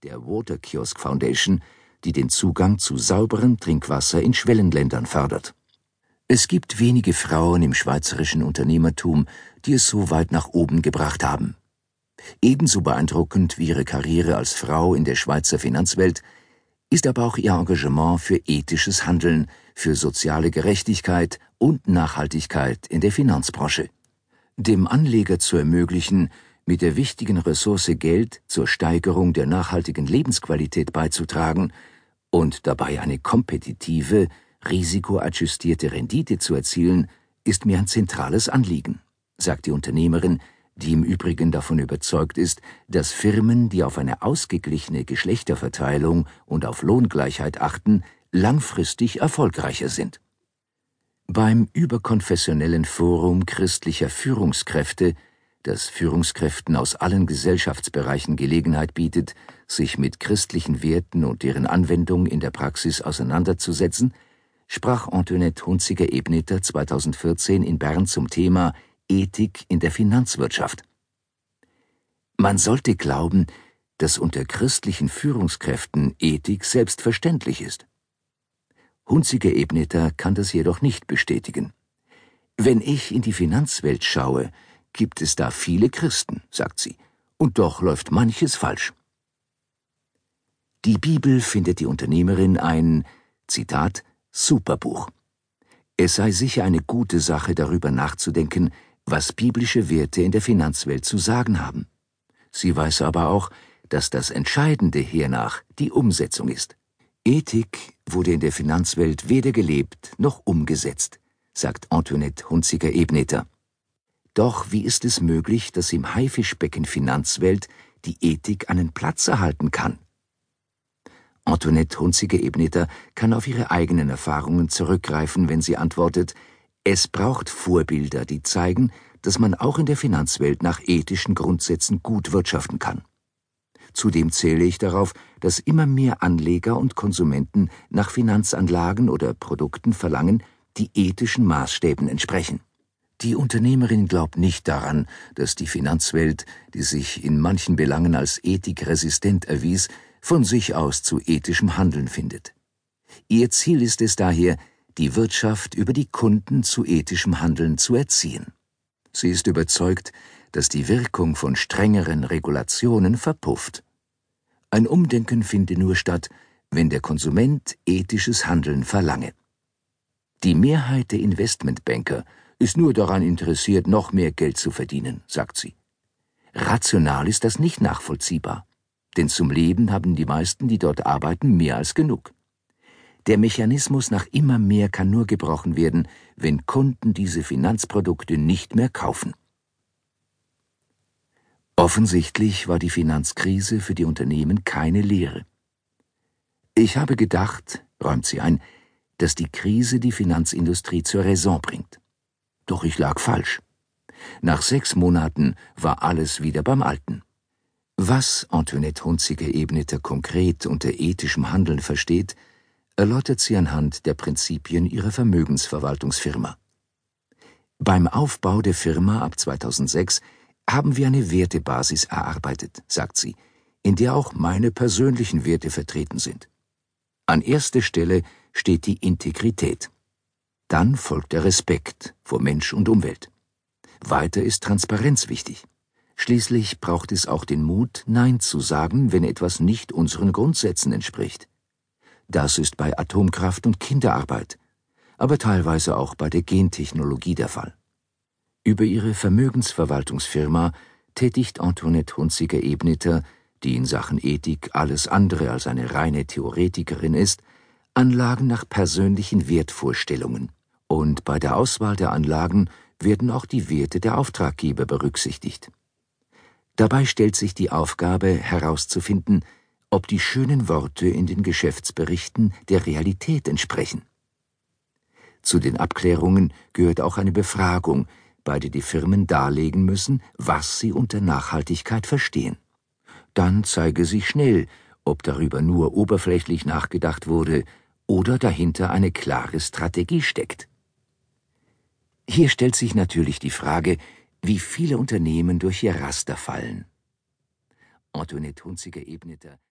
Der Water Kiosk Foundation, die den Zugang zu sauberem Trinkwasser in Schwellenländern fördert. Es gibt wenige Frauen im schweizerischen Unternehmertum, die es so weit nach oben gebracht haben. Ebenso beeindruckend wie ihre Karriere als Frau in der Schweizer Finanzwelt ist aber auch ihr Engagement für ethisches Handeln, für soziale Gerechtigkeit und Nachhaltigkeit in der Finanzbranche. Dem Anleger zu ermöglichen, mit der wichtigen Ressource Geld zur Steigerung der nachhaltigen Lebensqualität beizutragen und dabei eine kompetitive, risikoadjustierte Rendite zu erzielen, ist mir ein zentrales Anliegen, sagt die Unternehmerin, die im Übrigen davon überzeugt ist, dass Firmen, die auf eine ausgeglichene Geschlechterverteilung und auf Lohngleichheit achten, langfristig erfolgreicher sind. Beim überkonfessionellen Forum christlicher Führungskräfte, das Führungskräften aus allen Gesellschaftsbereichen Gelegenheit bietet, sich mit christlichen Werten und deren Anwendung in der Praxis auseinanderzusetzen, sprach Antoinette Hunziger-Ebneter 2014 in Bern zum Thema Ethik in der Finanzwirtschaft. Man sollte glauben, dass unter christlichen Führungskräften Ethik selbstverständlich ist. Hunziger-Ebneter kann das jedoch nicht bestätigen. Wenn ich in die Finanzwelt schaue, gibt es da viele Christen, sagt sie, und doch läuft manches falsch. Die Bibel findet die Unternehmerin ein, Zitat, Superbuch. Es sei sicher eine gute Sache, darüber nachzudenken, was biblische Werte in der Finanzwelt zu sagen haben. Sie weiß aber auch, dass das Entscheidende hiernach die Umsetzung ist. Ethik wurde in der Finanzwelt weder gelebt noch umgesetzt, sagt Antoinette Hunziker-Ebneter. Doch wie ist es möglich, dass im Haifischbecken Finanzwelt die Ethik einen Platz erhalten kann? Antoinette Hunziker-Ebneter kann auf ihre eigenen Erfahrungen zurückgreifen, wenn sie antwortet, es braucht Vorbilder, die zeigen, dass man auch in der Finanzwelt nach ethischen Grundsätzen gut wirtschaften kann. Zudem zähle ich darauf, dass immer mehr Anleger und Konsumenten nach Finanzanlagen oder Produkten verlangen, die ethischen Maßstäben entsprechen. Die Unternehmerin glaubt nicht daran, dass die Finanzwelt, die sich in manchen Belangen als ethikresistent erwies, von sich aus zu ethischem Handeln findet. Ihr Ziel ist es daher, die Wirtschaft über die Kunden zu ethischem Handeln zu erziehen. Sie ist überzeugt, dass die Wirkung von strengeren Regulationen verpufft. Ein Umdenken finde nur statt, wenn der Konsument ethisches Handeln verlange. Die Mehrheit der Investmentbanker ist nur daran interessiert, noch mehr Geld zu verdienen, sagt sie. Rational ist das nicht nachvollziehbar, denn zum Leben haben die meisten, die dort arbeiten, mehr als genug. Der Mechanismus nach immer mehr kann nur gebrochen werden, wenn Kunden diese Finanzprodukte nicht mehr kaufen. Offensichtlich war die Finanzkrise für die Unternehmen keine Lehre. Ich habe gedacht, räumt sie ein, dass die Krise die Finanzindustrie zur Raison bringt. Doch ich lag falsch. Nach sechs Monaten war alles wieder beim Alten. Was Antoinette Hunziker-Ebneter konkret unter ethischem Handeln versteht, erläutert sie anhand der Prinzipien ihrer Vermögensverwaltungsfirma. Beim Aufbau der Firma ab 2006 haben wir eine Wertebasis erarbeitet, sagt sie, in der auch meine persönlichen Werte vertreten sind. An erster Stelle steht die Integrität. Dann folgt der Respekt vor Mensch und Umwelt. Weiter ist Transparenz wichtig. Schließlich braucht es auch den Mut, Nein zu sagen, wenn etwas nicht unseren Grundsätzen entspricht. Das ist bei Atomkraft und Kinderarbeit, aber teilweise auch bei der Gentechnologie der Fall. Über ihre Vermögensverwaltungsfirma tätigt Antoinette Hunziker-Ebneter, die in Sachen Ethik alles andere als eine reine Theoretikerin ist, Anlagen nach persönlichen Wertvorstellungen. Und bei der Auswahl der Anlagen werden auch die Werte der Auftraggeber berücksichtigt. Dabei stellt sich die Aufgabe herauszufinden, ob die schönen Worte in den Geschäftsberichten der Realität entsprechen. Zu den Abklärungen gehört auch eine Befragung, bei der die Firmen darlegen müssen, was sie unter Nachhaltigkeit verstehen. Dann zeige sich schnell, ob darüber nur oberflächlich nachgedacht wurde oder dahinter eine klare Strategie steckt. Hier stellt sich natürlich die Frage, wie viele Unternehmen durch ihr Raster fallen. Antoinette Hunziger-Ebneter